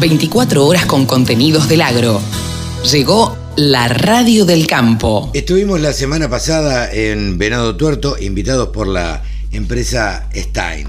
24 horas con contenidos del agro. Llegó la radio del campo. Estuvimos la semana pasada en Venado Tuerto, invitados por la empresa Stein.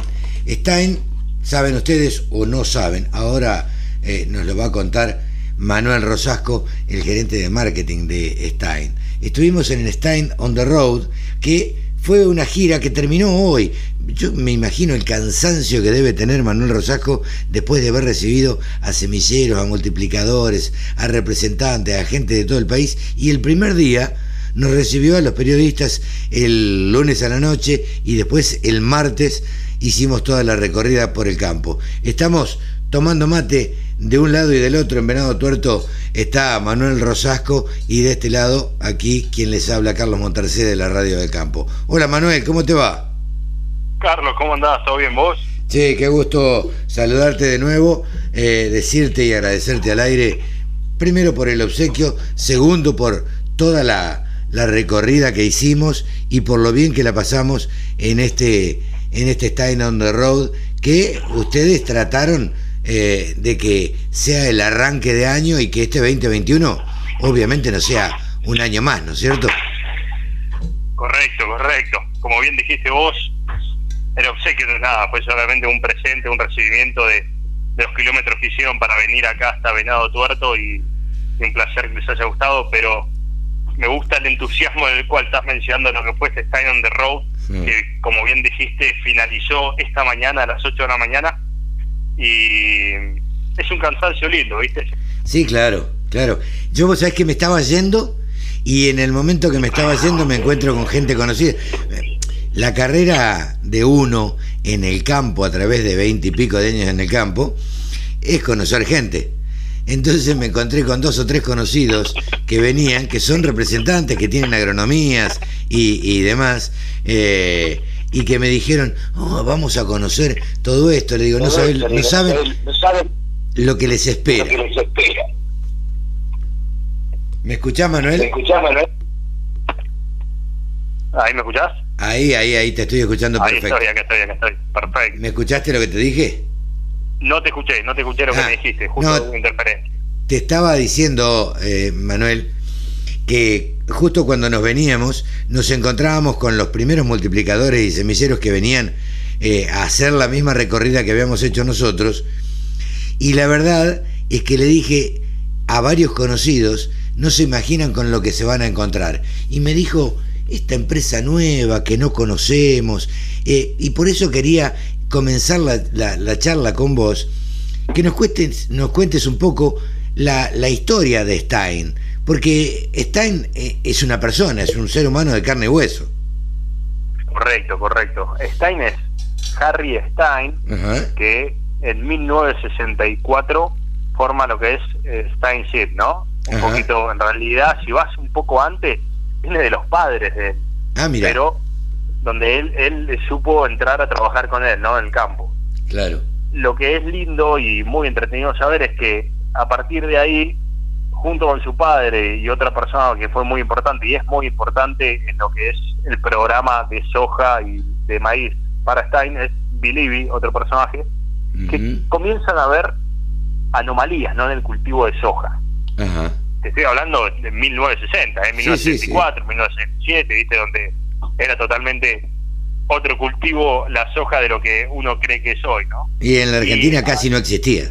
Stein, saben ustedes o no saben, ahora eh, nos lo va a contar Manuel Rosasco, el gerente de marketing de Stein. Estuvimos en Stein on the Road, que fue una gira que terminó hoy. Yo me imagino el cansancio que debe tener Manuel Rosasco después de haber recibido a semilleros, a multiplicadores, a representantes, a gente de todo el país. Y el primer día nos recibió a los periodistas el lunes a la noche y después el martes hicimos toda la recorrida por el campo. Estamos tomando mate de un lado y del otro en Venado Tuerto está Manuel Rosasco y de este lado aquí quien les habla Carlos Montarcé de la Radio del Campo. Hola Manuel, ¿cómo te va? Carlos, ¿cómo andás? ¿Todo bien vos? Sí, qué gusto saludarte de nuevo, eh, decirte y agradecerte al aire, primero por el obsequio, segundo por toda la, la recorrida que hicimos y por lo bien que la pasamos en este, en este Stein on the Road que ustedes trataron eh, de que sea el arranque de año y que este 2021 obviamente no sea un año más, ¿no es cierto? Correcto, correcto. Como bien dijiste vos, el obsequio no es nada, fue solamente un presente, un recibimiento de, los kilómetros que hicieron para venir acá hasta Venado Tuerto y, un placer que les haya gustado, pero me gusta el entusiasmo del cual estás mencionando lo que fue este Stein on the Road, que como bien dijiste finalizó esta mañana a las 8 de la mañana y es un cansancio lindo, ¿viste? Sí, claro, claro. Yo vos sabés que me estaba yendo y en el momento que me estaba yendo me encuentro con gente conocida. La carrera de uno en el campo a través de veinte y pico de años en el campo es conocer gente. Entonces me encontré con dos o tres conocidos que venían, que son representantes, que tienen agronomías y, y demás. Eh, y que me dijeron, oh, vamos a conocer todo esto. Le digo, no, saben, no, saben, lo que les espera. ¿Me escuchás, Manuel? ¿Me escuchás, Manuel? ¿Ahí me escuchás? Ahí, ahí, ahí te estoy escuchando perfecto. Ahí estoy, acá estoy, acá estoy. Perfecto. ¿Me escuchaste lo que te dije? No te escuché, no te escuché lo que ah, me dijiste, justo no, interferencia. Te estaba diciendo, eh, Manuel, que justo cuando nos veníamos nos encontrábamos con los primeros multiplicadores y semilleros que venían eh, a hacer la misma recorrida que habíamos hecho nosotros y la verdad es que le dije a varios conocidos no se imaginan con lo que se van a encontrar y me dijo esta empresa nueva que no conocemos eh, y por eso quería comenzar la, charla con vos que nos, cuentes, nos cuentes un poco la, la historia de Stein porque Stein eh, es una persona, es un ser humano de carne y hueso. Correcto, correcto. Stein es Harry Stein, que en 1964 forma lo que es eh, Stein Ship, ¿no? Un poquito, en realidad, si vas un poco antes, viene de los padres de él. Ah, mira. Pero donde él, él supo entrar a trabajar con él, ¿no? En el campo. Claro. Lo que es lindo y muy entretenido saber es que a partir de ahí junto con su padre y otra persona que fue muy importante y es muy importante en lo que es el programa de soja y de maíz para Stein, es Bilibi, otro personaje, que comienzan a ver anomalías ¿no? en el cultivo de soja. Te estoy hablando de 1960, ¿eh? 1964, 1967, ¿viste? donde era totalmente otro cultivo la soja de lo que uno cree que es hoy. ¿no? Y en la Argentina casi no existía.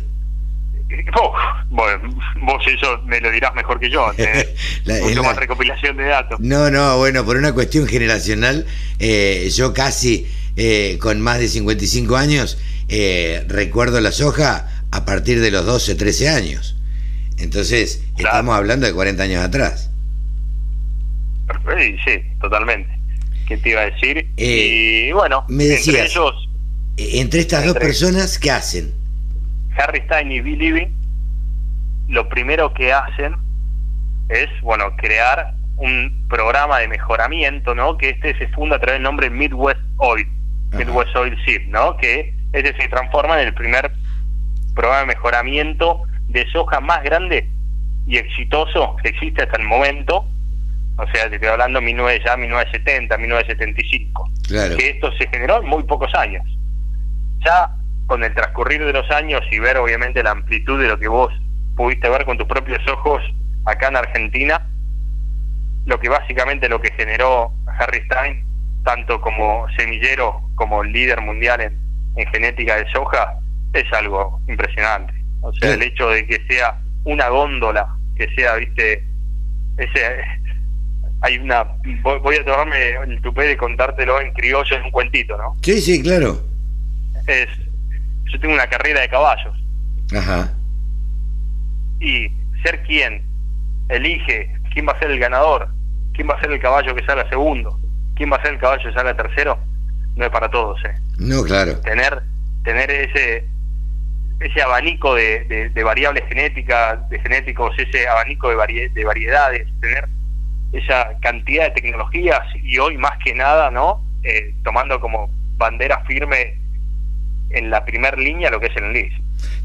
Oh, bueno, vos eso me lo dirás mejor que yo. ¿eh? mucho más recopilación de datos. No, no, bueno, por una cuestión generacional, eh, yo casi eh, con más de 55 años recuerdo la soja a partir de los 12, 13 años. Entonces, estamos hablando de 40 años atrás. Sí, sí, totalmente. ¿Qué te iba a decir? y bueno, me decías, entre ellos. Entre estas dos personas, ¿qué hacen? Harry Stein y Bill Levy lo primero que hacen es, bueno, crear un programa de mejoramiento, ¿no? Que este se funda a través del nombre Midwest Oil, Midwest Oil Seed, ¿no? Que este se transforma en el primer programa de mejoramiento de soja más grande y exitoso que existe hasta el momento. O sea, te estoy hablando de ya 1970, 1975. Claro. Que esto se generó en muy pocos años. Ya con el transcurrir de los años y ver obviamente la amplitud de lo que vos pudiste ver con tus propios ojos acá en Argentina, lo que básicamente lo que generó Harry Stein, tanto como semillero como líder mundial en, en genética de soja, es algo impresionante. O sea, el hecho de que sea una góndola, que sea, viste, ese hay una voy, a tomarme el tupé de contártelo en criollo es un cuentito no sí sí claro. Es yo tengo una carrera de caballos. Ajá. Y ser quien elige quién va a ser el ganador quién va a ser el caballo que salga segundo quién va a ser el caballo que salga tercero no es para todos eh no claro. Tener tener ese ese abanico de, variables genéticas de genéticos ese abanico de, de variedades tener esa cantidad de tecnologías y hoy más que nada, ¿no? Eh, tomando como bandera firme en la primera línea lo que es el enlis.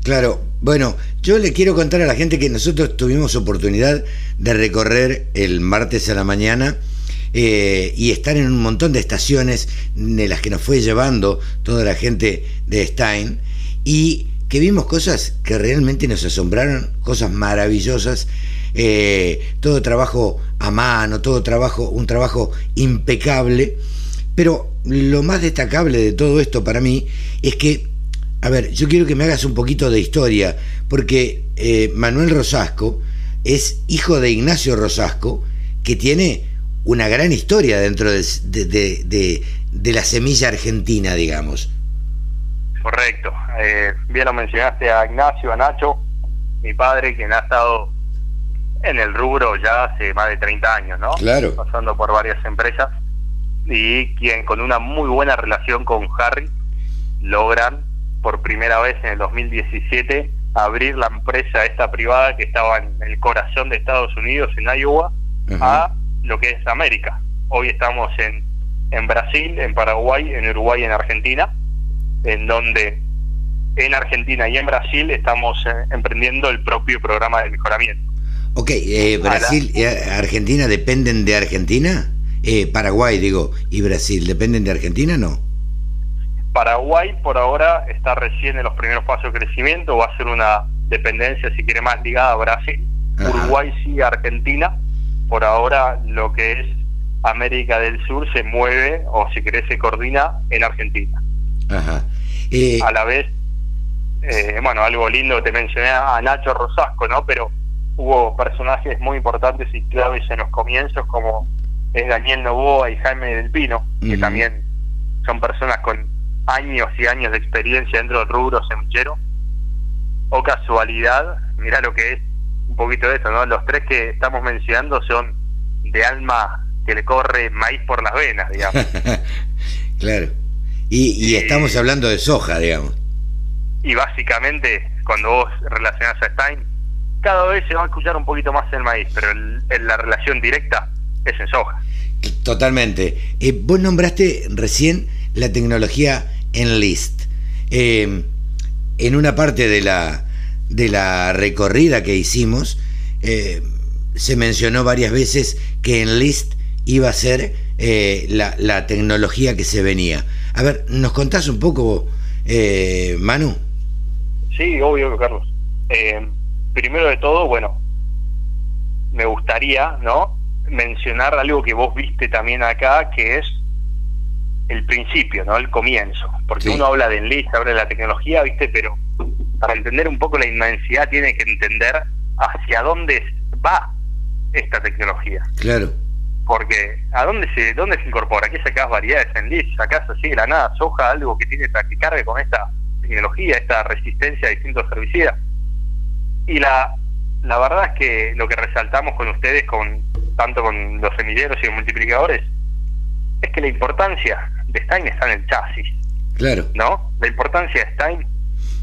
Claro, bueno, yo le quiero contar a la gente que nosotros tuvimos oportunidad de recorrer el martes a la mañana eh, y estar en un montón de estaciones de las que nos fue llevando toda la gente de Stein y que vimos cosas que realmente nos asombraron, cosas maravillosas eh, todo trabajo a mano, todo trabajo, un trabajo impecable. Pero lo más destacable de todo esto para mí es que, a ver, yo quiero que me hagas un poquito de historia, porque eh, Manuel Rosasco es hijo de Ignacio Rosasco, que tiene una gran historia dentro de, de, la semilla argentina, digamos. Correcto. Eh, bien lo mencionaste a Ignacio, a Nacho, mi padre, quien ha estado en el rubro ya hace más de 30 años, ¿no? Claro. Pasando por varias empresas y quien con una muy buena relación con Harry logran por primera vez en el 2017 abrir la empresa esta privada que estaba en el corazón de Estados Unidos, en Iowa, a lo que es América. Hoy estamos en, en Brasil, en Paraguay, en Uruguay en Argentina, en donde en Argentina y en Brasil estamos eh, emprendiendo el propio programa de mejoramiento. Ok, eh, Brasil y Argentina dependen de Argentina. Eh, Paraguay, digo, y Brasil, ¿dependen de Argentina no? Paraguay por ahora está recién en los primeros pasos de crecimiento, va a ser una dependencia, si quiere, más ligada a Brasil. Uruguay sí, Argentina. Por ahora lo que es América del Sur se mueve, o si querés, se coordina en Argentina. Ajá. Eh, a la vez, eh, bueno, algo lindo, te mencioné a Nacho Rosasco, ¿no? Pero hubo personajes muy importantes y claves en los comienzos, como es Daniel Novoa y Jaime del Pino, que también son personas con años y años de experiencia dentro del rubro semillero. O casualidad, mira lo que es un poquito de eso, ¿no? Los tres que estamos mencionando son de alma que le corre maíz por las venas, digamos. claro. Y, y estamos hablando de soja, digamos. Y básicamente, cuando vos relacionás a Stein, cada vez se va a escuchar un poquito más el maíz, pero en la relación directa es en soja. Totalmente. Eh, vos nombraste recién la tecnología Enlist. Eh, en una parte de la, de la recorrida que hicimos, eh, se mencionó varias veces que Enlist iba a ser la, la, tecnología que se venía. A ver, ¿nos contás un poco, Manu? Sí, obvio, Carlos primero de todo, bueno, me gustaría, ¿no? Mencionar algo que vos viste también acá, que es el principio, ¿no? El comienzo. Porque uno habla de enlist, habla de la tecnología, ¿viste? Pero para entender un poco la inmensidad tiene que entender hacia dónde va esta tecnología. Claro. Porque ¿a dónde se dónde se incorpora? ¿Qué sacás variedades en list? ¿Sacás así de la nada soja, algo que tiene que cargue con esta tecnología, esta resistencia a distintos herbicidas? Y la, la verdad es que lo que resaltamos con ustedes, con tanto con los semilleros y los multiplicadores, es que la importancia de Stein está en el chasis. Claro. ¿No? La importancia de Stein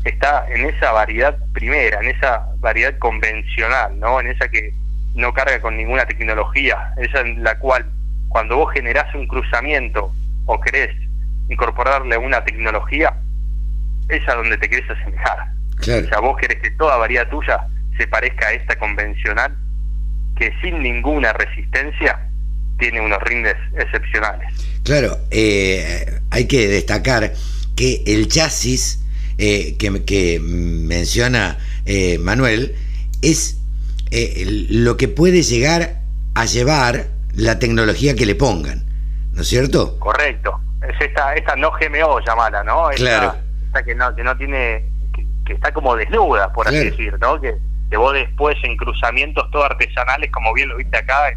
está en esa variedad primera, en esa variedad convencional, ¿no? En esa que no carga con ninguna tecnología, esa en la cual cuando vos generás un cruzamiento o querés incorporarle una tecnología, es a donde te querés asemejar. O sea, vos querés que toda variedad tuya se parezca a esta convencional, que sin ninguna resistencia tiene unos rindes excepcionales. Claro, eh, hay que destacar que el chasis eh, que, menciona eh, Manuel es lo que puede llegar a llevar la tecnología que le pongan, ¿no es cierto? Correcto. Es esta, esta no GMO llamada, ¿no? claro. Esta que no, que no tiene, que, está como desnuda, por así decir, ¿no? Que, que vos después en cruzamientos todo artesanales, como bien lo viste acá,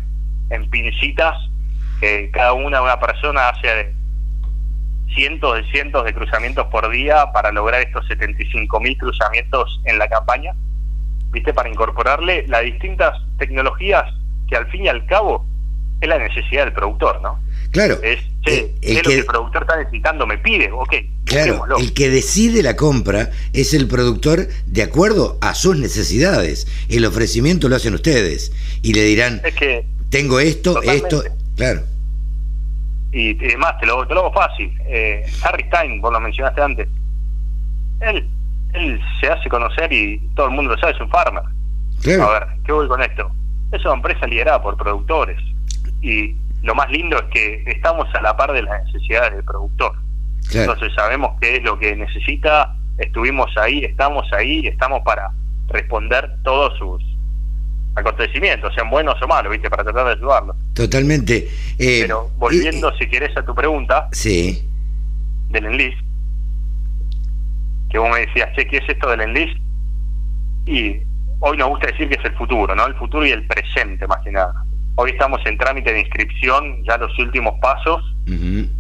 en, pincitas, que cada una, una persona hace cientos de cientos de cruzamientos por día para lograr estos 75 mil cruzamientos en la campaña, ¿viste? Para incorporarle las distintas tecnologías que al fin y al cabo es la necesidad del productor, ¿no? Claro. Es, eh, el lo que el productor está necesitando, me pide, ok. Claro, el que decide la compra es el productor de acuerdo a sus necesidades. El ofrecimiento lo hacen ustedes y le dirán, es que, tengo esto, esto, claro. Y además, te lo, te lo hago fácil. Eh, Harry Stein, vos lo mencionaste antes, él, él se hace conocer y todo el mundo lo sabe, es un farmer. A ver, ¿qué voy con esto? Es una empresa liderada por productores. Y lo más lindo es que estamos a la par de las necesidades del productor. Entonces sabemos qué es lo que necesita, estuvimos ahí, estamos ahí, estamos para responder todos sus acontecimientos, sean buenos o malos, ¿viste? Para tratar de ayudarlos. Totalmente. Eh, Pero volviendo, si querés, a tu pregunta. Sí. Del enlist. Que vos me decías, che, ¿qué es esto del enlist? Y hoy nos gusta decir que es el futuro, ¿no? El futuro y el presente, más que nada. Hoy estamos en trámite de inscripción, ya los últimos pasos.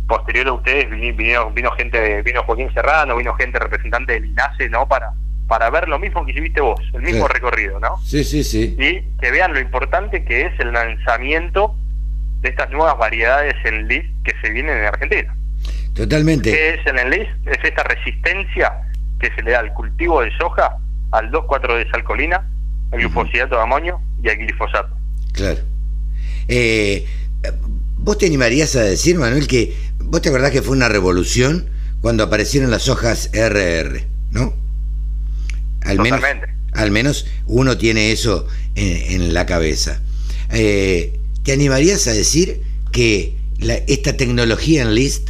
Posterior a ustedes vino, vino gente, vino Joaquín Serrano, vino gente representante del INASE, ¿no? Para para ver lo mismo que hiciste vos, el mismo recorrido, ¿no? Sí, sí, sí. Y que vean lo importante que es el lanzamiento de estas nuevas variedades en list que se vienen en Argentina. Totalmente. ¿Qué es el enlist? Es esta resistencia que se le da al cultivo de soja, al 2,4-desalcolina, al glufosidato de amonio y al glifosato. Claro. Eh, ¿Vos te animarías a decir, Manuel, que vos te acordás que fue una revolución cuando aparecieron las hojas RR, ¿no? Al menos, al menos uno tiene eso en, la cabeza. Eh, ¿Te animarías a decir que esta tecnología en List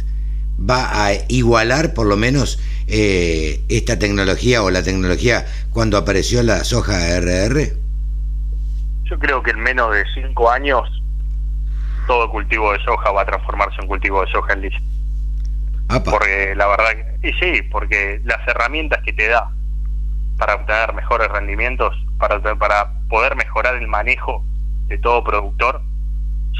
va a igualar por lo menos eh, esta tecnología o la tecnología cuando apareció la soja RR? Yo creo que en menos de cinco años todo cultivo de soja va a transformarse en cultivo de soja en List. Porque la verdad, y sí, porque las herramientas que te da para obtener mejores rendimientos, para, para poder mejorar el manejo de todo productor,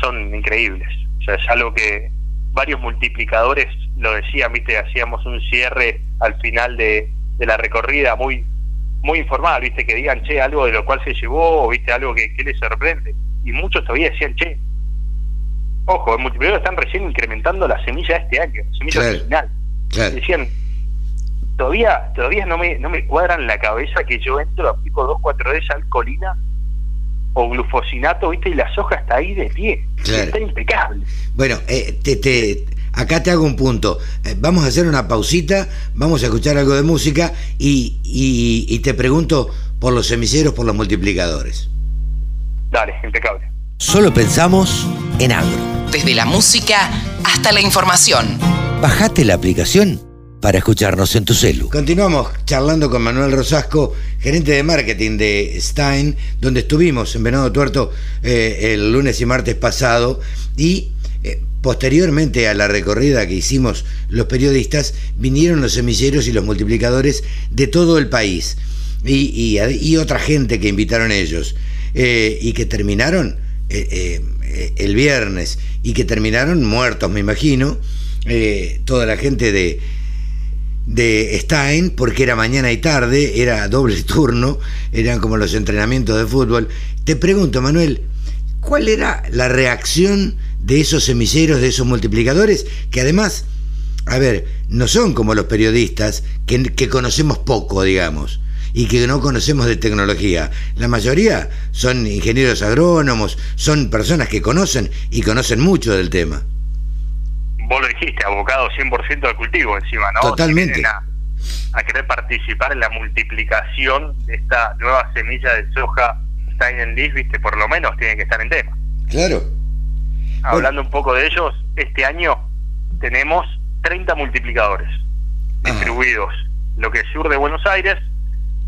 son increíbles. O sea, es algo que varios multiplicadores lo decían, viste, hacíamos un cierre al final de, de la recorrida muy muy informal, viste, que digan, che, algo de lo cual se llevó, o viste, algo que, que les sorprende. Y muchos todavía decían, che, ojo, los multiplicadores están recién incrementando la semilla este año, la semilla original. Decían, todavía todavía no me no me cuadran la cabeza que yo entro, aplico 2, 4 de esa alcoholina o glufosinato, ¿viste? Y la soja está ahí de pie. Está impecable. Bueno, eh, te, te, acá te hago un punto. Eh, vamos a hacer una pausita, vamos a escuchar algo de música y, y, y te pregunto por los semilleros, por los multiplicadores. Dale, impecable. Solo pensamos en agro. Desde la música hasta la información. Bajate la aplicación para escucharnos en tu celu. Continuamos charlando con Manuel Rosasco, gerente de marketing de Stein, donde estuvimos en Venado Tuerto eh, el lunes y martes pasado y eh, posteriormente a la recorrida que hicimos los periodistas, vinieron los semilleros y los multiplicadores de todo el país y, otra gente que invitaron ellos eh, y que terminaron el viernes y que terminaron muertos, me imagino, toda la gente de de Stein, porque era mañana y tarde, era doble turno, eran como los entrenamientos de fútbol. Te pregunto, Manuel, ¿cuál era la reacción de esos semilleros, de esos multiplicadores, que además, a ver, no son como los periodistas, que, que conocemos poco, digamos, y que no conocemos de tecnología. La mayoría son ingenieros agrónomos, son personas que conocen y conocen mucho del tema vos lo dijiste, abocado 100% al cultivo encima, ¿no? Totalmente. a, querer participar en la multiplicación de esta nueva semilla de soja Stein Leaf, viste, por lo menos tienen que estar en tema. Claro. Hablando un poco de ellos, este año tenemos 30 multiplicadores ah. distribuidos lo que es sur de Buenos Aires,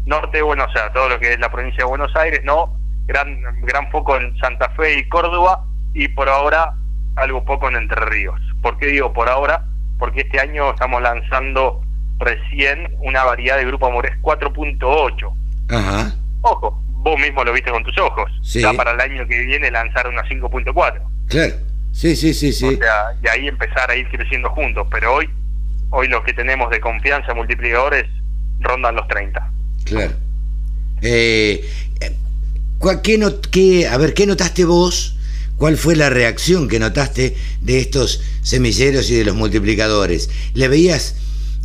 norte, bueno, o sea, todo lo que es la provincia de Buenos Aires, ¿no? Gran, gran foco en Santa Fe y Córdoba, y por ahora algo poco en Entre Ríos. ¿Por qué digo por ahora? Porque este año estamos lanzando recién una variedad de Grupo Amores 4.8. Ajá. Ojo, vos mismo lo viste con tus ojos. Sí. Ya para el año que viene lanzar una 5.4. Claro. Sí, sí, sí, sí. O sea, y ahí empezar a ir creciendo juntos. Pero hoy, hoy lo que tenemos de confianza multiplicadores rondan los 30. Claro. Eh, ¿cuál- qué not- qué- a ver, ¿qué notaste vos? ¿Cuál fue la reacción que notaste de estos semilleros y de los multiplicadores? ¿Le veías,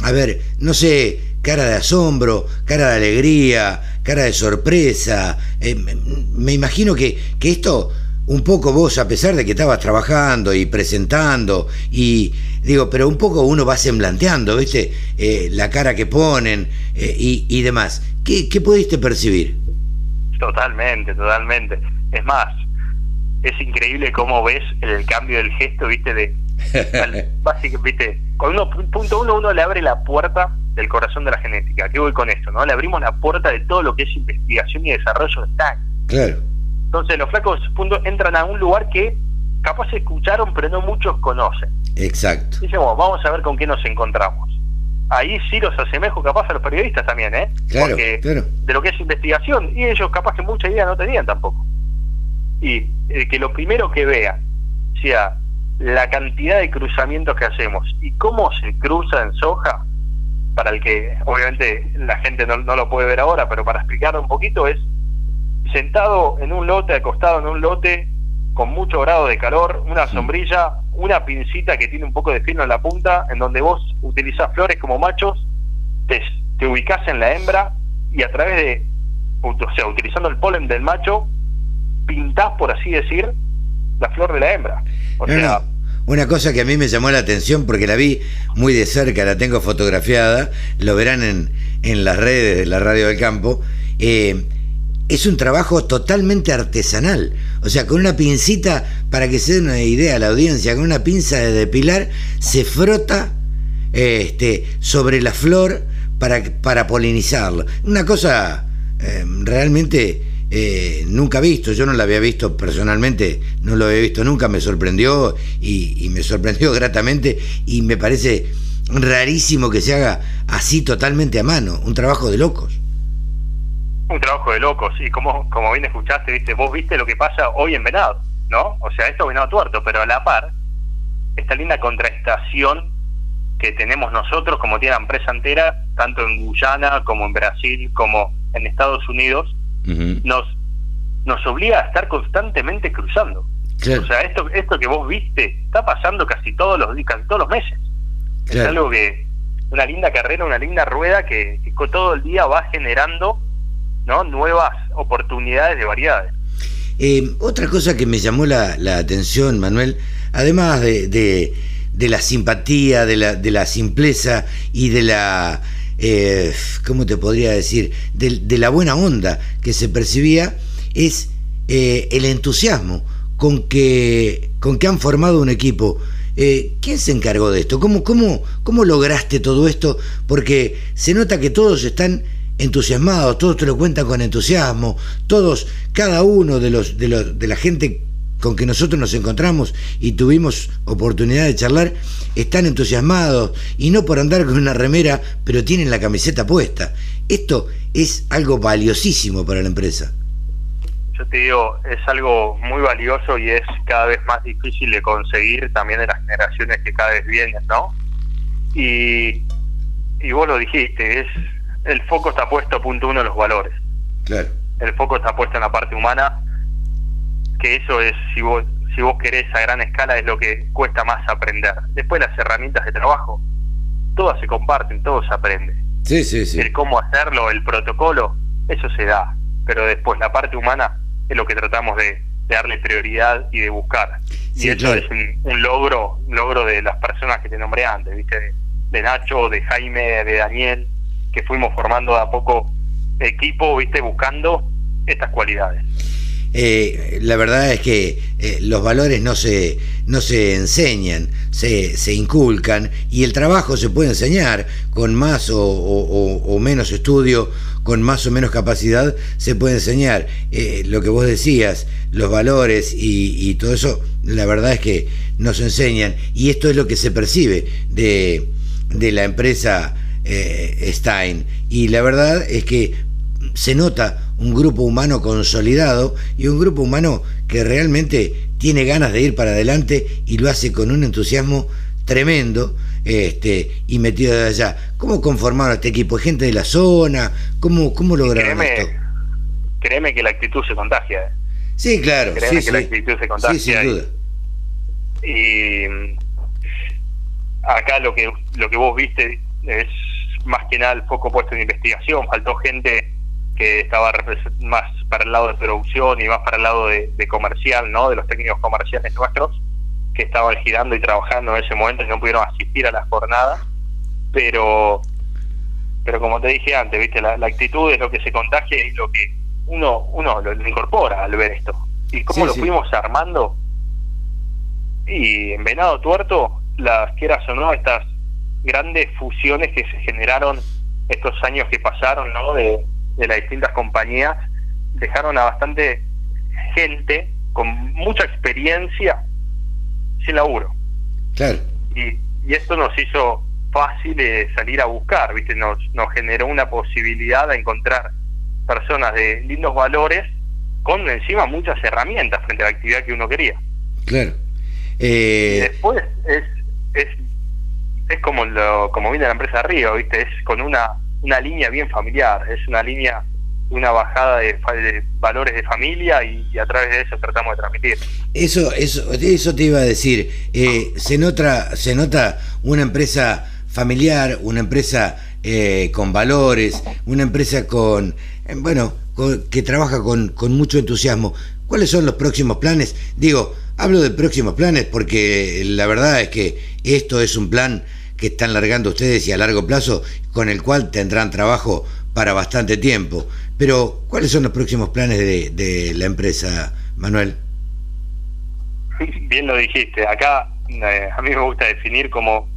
a ver, no sé, cara de asombro, cara de alegría, cara de sorpresa? Eh, me- imagino que, que esto, un poco vos, a pesar de que estabas trabajando y presentando, y digo, pero un poco uno va semblanteando, ¿viste? Eh, la cara que ponen eh, y, y demás. ¿Qué, ¿Qué pudiste percibir? Totalmente, totalmente. Es más, es increíble cómo ves el cambio del gesto, viste, de al- básicamente, viste, con uno, punto uno, uno le abre la puerta del corazón de la genética. ¿Qué voy con esto? no Le abrimos la puerta de todo lo que es investigación y desarrollo de TAC. Claro, Entonces los flacos punto, entran a un lugar que capaz escucharon, pero no muchos conocen. exacto. Dicen, bueno, vamos a ver con qué nos encontramos. Ahí sí los asemejo capaz a los periodistas también, ¿eh? Claro, Porque claro. de lo que es investigación, y ellos capaz que mucha idea no tenían tampoco. Y que lo primero que vean sea la cantidad de cruzamientos que hacemos y cómo se cruza en soja, para el que obviamente la gente no, no lo puede ver ahora, pero para explicarlo un poquito es sentado en un lote, acostado en un lote, con mucho grado de calor, una sombrilla, una pincita que tiene un poco de filo en la punta, en donde vos utilizás flores como machos, te, te ubicás en la hembra y a través de, o sea, utilizando el polen del macho, pintás, por así decir, la flor de la hembra. O No, sea, no. Una cosa que a mí me llamó la atención porque la vi muy de cerca, la tengo fotografiada, lo verán en, en las redes de la Radio del Campo. eh, es un trabajo totalmente artesanal. O sea, con una pincita, para que se den una idea a la audiencia, con una pinza de depilar, se frota este, sobre la flor para, para polinizarla. Una cosa eh, realmente eh, nunca visto. Yo no la había visto personalmente, no lo había visto nunca, me sorprendió y, me sorprendió gratamente y me parece rarísimo que se haga así totalmente a mano, un trabajo de locos. un trabajo de locos. Y como, como bien escuchaste, viste, vos viste lo que pasa hoy en Venado, ¿no? O sea, esto es Venado Tuerto, pero a la par, esta linda contraestación que tenemos nosotros, como tiene la empresa entera, tanto en Guyana como en Brasil, como en Estados Unidos, Nos, nos obliga a estar constantemente cruzando. Claro, O sea, esto, esto que vos viste está pasando casi todos los casi todos los meses. Es algo que, una linda carrera, una linda rueda que, todo el día va generando ¿no? nuevas oportunidades de variedades. Eh, otra cosa que me llamó la, la atención, Manuel, además de, de- de la simpatía, de la, de la simpleza y de la, eh, ¿cómo te podría decir? De, la buena onda que se percibía, es eh, el entusiasmo con que, con que han formado un equipo. Eh, ¿Quién se encargó de esto? ¿Cómo, cómo, ¿Cómo lograste todo esto? Porque se nota que todos están entusiasmados, todos te lo cuentan con entusiasmo, todos, cada uno de de los, de la gente con que nosotros nos encontramos y tuvimos oportunidad de charlar, están entusiasmados y no por andar con una remera, pero tienen la camiseta puesta. Esto es algo valiosísimo para la empresa. Yo te digo, es algo muy valioso y es cada vez más difícil de conseguir también en las generaciones que cada vez vienen, ¿no? Y, y vos lo dijiste, es el foco está puesto punto uno en los valores. Claro. el foco está puesto en la parte humana, que eso es, si vos, si vos querés a gran escala, es lo que cuesta más aprender. Después las herramientas de trabajo, todas se comparten, todo se aprende. Sí, sí, sí. El cómo hacerlo, el protocolo, eso se da. Pero después la parte humana es lo que tratamos de, de darle prioridad y de buscar. Sí, y eso claro. es un, un logro, un logro de las personas que te nombré antes, ¿viste? De, de Nacho, de Jaime, de Daniel, que fuimos formando de a poco equipo, ¿viste? Buscando estas cualidades. Eh, la verdad es que eh, los valores no se, no se enseñan, se, se, inculcan y el trabajo se puede enseñar con más o, menos estudio, con más o menos capacidad, se puede enseñar. Eh, lo que vos decías, los valores y, todo eso, la verdad es que no se enseñan y esto es lo que se percibe de, de la empresa Stein. Y la verdad es que se nota un grupo humano consolidado y un grupo humano que realmente tiene ganas de ir para adelante y lo hace con un entusiasmo tremendo este, y metido de allá. ¿Cómo conformaron este equipo? ¿Gente de la zona? ¿Cómo, cómo lograron créeme, esto? Créeme que la actitud se contagia. ¿eh? Sí, claro. Créeme sí, que la actitud se contagia. Sí, sin duda. Y, mm, acá lo que, lo que vos viste es más que nada el foco puesto en investigación. Faltó gente que estaba más para el lado de producción y más para el lado de, comercial, ¿no? De los técnicos comerciales nuestros que estaban girando y trabajando en ese momento y no pudieron asistir a la jornada, pero pero como te dije antes, viste, la, actitud es lo que se contagia y lo que uno uno lo, incorpora al ver esto. Y cómo lo fuimos armando y en Venado Tuerto, las quieras o no, estas grandes fusiones que se generaron estos años que pasaron, ¿no? De, de las distintas compañías dejaron a bastante gente con mucha experiencia sin laburo. Claro. Y, y esto nos hizo fácil salir a buscar, ¿viste? Nos, nos generó una posibilidad de encontrar personas de lindos valores con encima muchas herramientas frente a la actividad que uno quería. Claro. Eh... Y después es, es, es como, lo, como viene la empresa Río, ¿viste? Es con una una línea bien familiar, es una línea, una bajada de, valores de familia y, a través de eso tratamos de transmitir. Eso, eso, eso te iba a decir. Eh, se nota, se nota una empresa familiar, una empresa eh, con valores, una empresa con, eh, bueno, que trabaja con, con mucho entusiasmo. ¿Cuáles son los próximos planes? Digo, hablo de próximos planes porque la verdad es que esto es un plan que están largando ustedes y a largo plazo, con el cual tendrán trabajo para bastante tiempo. Pero, ¿cuáles son los próximos planes de, la empresa, Manuel? Bien lo dijiste, acá eh, a mí me gusta definir como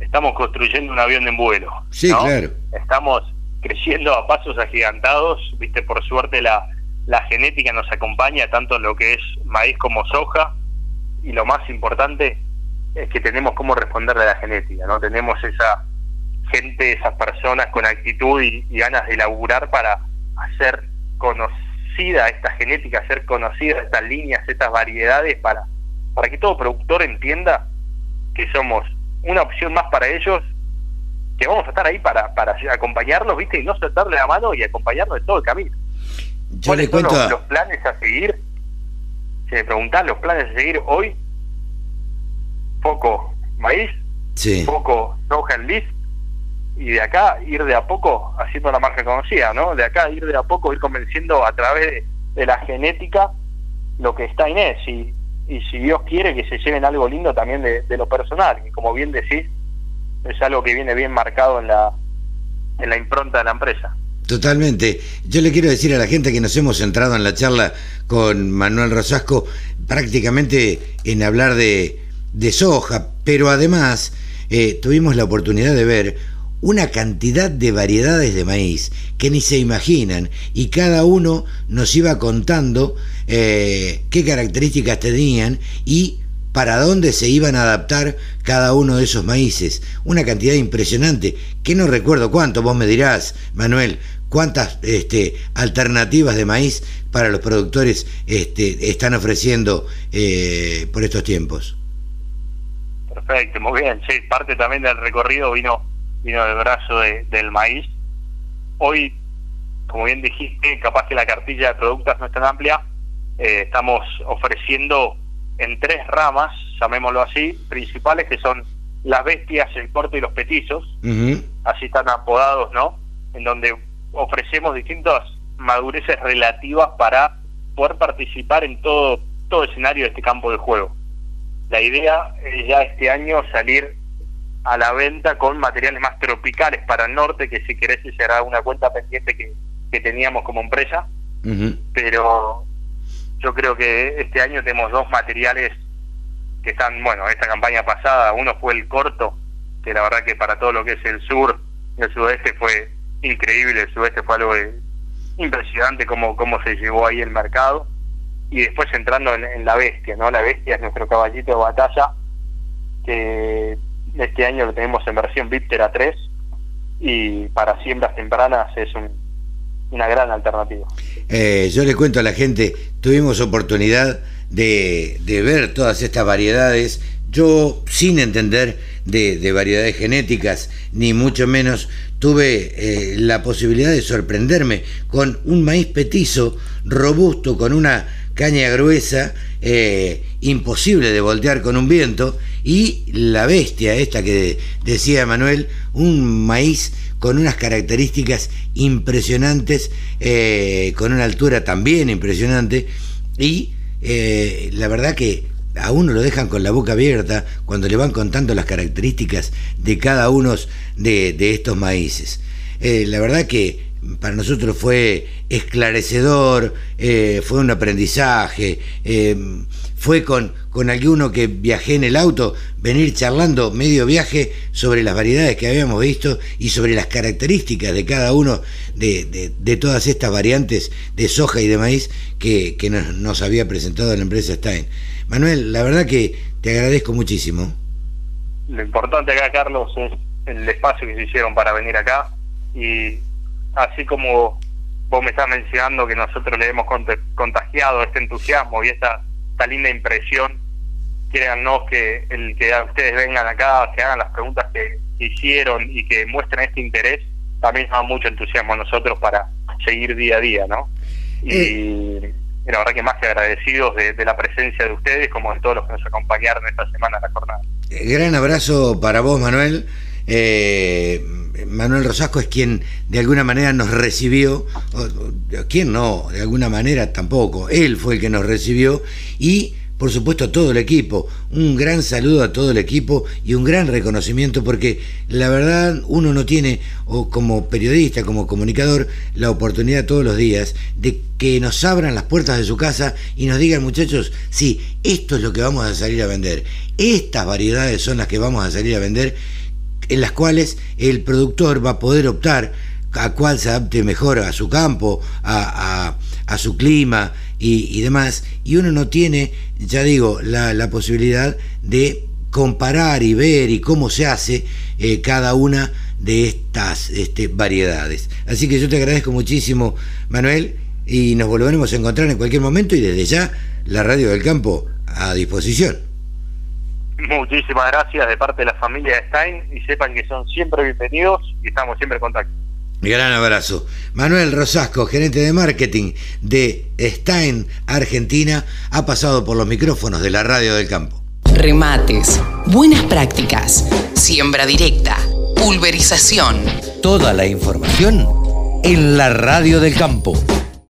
estamos construyendo un avión en vuelo. Sí, claro. Estamos creciendo a pasos agigantados, viste, por suerte la, la genética nos acompaña tanto en lo que es maíz como soja, y lo más importante, es que tenemos cómo responderle a la genética, ¿no? Tenemos esa gente, esas personas con actitud y, ganas de laburar para hacer conocida esta genética, hacer conocidas estas líneas, estas variedades, para, para que todo productor entienda que somos una opción más para ellos, que vamos a estar ahí para, para acompañarlos, ¿viste? Y no soltarle la mano y acompañarlos en todo el camino. Yo le cuento los, planes a seguir? Si me preguntan los planes a seguir hoy, poco maíz, poco soja en lis, y de acá ir de a poco haciendo la marca conocida, ¿no? De acá ir de a poco, ir convenciendo a través de, la genética lo que está Inés, y, y si Dios quiere que se lleven algo lindo también de, de lo personal, y como bien decís, es algo que viene bien marcado en la, en la impronta de la empresa. Totalmente. Yo le quiero decir a la gente que nos hemos centrado en la charla con Manuel Rosasco prácticamente en hablar de, de soja, pero además eh, tuvimos la oportunidad de ver una cantidad de variedades de maíz que ni se imaginan y cada uno nos iba contando eh, qué características tenían y para dónde se iban a adaptar cada uno de esos maíces. Una cantidad impresionante, que no recuerdo cuánto, vos me dirás, Manuel, cuántas este, alternativas de maíz para los productores este, están ofreciendo eh, por estos tiempos. Perfecto, muy bien. Sí, parte también del recorrido vino vino del brazo del maíz. Hoy, como bien dijiste, capaz que la cartilla de productos no es tan amplia. Eh, estamos ofreciendo en tres ramas, llamémoslo así, principales, que son las bestias, el corto y los petizos. Así están apodados, ¿no? En donde ofrecemos distintas madureces relativas para poder participar en todo, todo escenario de este campo de juego. La idea es ya este año salir a la venta con materiales más tropicales para el norte, que si querés será una cuenta pendiente que, que teníamos como empresa. Pero yo creo que este año tenemos dos materiales que están, bueno, esta campaña pasada, uno fue el corto, que la verdad que para todo lo que es el sur, el sudeste fue increíble, el sudeste fue algo impresionante como cómo se llevó ahí el mercado, y después entrando en, la bestia, ¿no? La bestia es nuestro caballito de batalla, que este año lo tenemos en versión Viptera 3, y para siembras tempranas es una gran alternativa. Eh, yo le cuento a la gente, tuvimos oportunidad de, ver todas estas variedades, yo sin entender de, variedades genéticas, ni mucho menos, tuve eh, la posibilidad de sorprenderme con un maíz petizo, robusto, con una caña gruesa, eh, imposible de voltear con un viento, y la bestia, esta que decía Manuel, un maíz con unas características impresionantes, eh, con una altura también impresionante, y eh, la verdad que a uno lo dejan con la boca abierta cuando le van contando las características de cada uno de, estos maíces. La verdad que para nosotros fue esclarecedor, eh, fue un aprendizaje, fue con, con alguno que viajé en el auto, venir charlando medio viaje sobre las variedades que habíamos visto y sobre las características de cada uno de, de, todas estas variantes de soja y de maíz que, que nos, había presentado la empresa Stein. Manuel, la verdad que te agradezco muchísimo. Lo importante acá, Carlos, es el espacio que se hicieron para venir acá y así como vos me estás mencionando que nosotros le hemos contagiado este entusiasmo y esta esta linda impresión, créannos que el que ustedes vengan acá, que hagan las preguntas que, hicieron y que muestren este interés, también nos da mucho entusiasmo a nosotros para seguir día a día, ¿no? Y, eh. la verdad que más que agradecidos de, la presencia de ustedes, como de todos los que nos acompañaron esta semana en la jornada. Eh, gran abrazo para vos, Manuel. Eh, Manuel Rosasco es quien de alguna manera nos recibió, ¿quién no? De alguna manera tampoco, él fue el que nos recibió y por supuesto a todo el equipo, un gran saludo a todo el equipo y un gran reconocimiento porque la verdad uno no tiene, o como periodista, como comunicador, la oportunidad todos los días de que nos abran las puertas de su casa y nos digan muchachos, sí, esto es lo que vamos a salir a vender, estas variedades son las que vamos a salir a vender en las cuales el productor va a poder optar a cuál se adapte mejor a su campo, a, su clima y, demás, y uno no tiene, ya digo, la, posibilidad de comparar y ver y cómo se hace eh, cada una de estas este, variedades. Así que yo te agradezco muchísimo, Manuel, y nos volveremos a encontrar en cualquier momento y desde ya la radio del campo a disposición. Muchísimas gracias de parte de la familia Stein y sepan que son siempre bienvenidos y estamos siempre en contacto. Gran abrazo. Manuel Rosasco, gerente de marketing de Stein Argentina, ha pasado por los micrófonos de la radio del campo. Remates, buenas prácticas, siembra directa, pulverización. Toda la información en la radio del campo.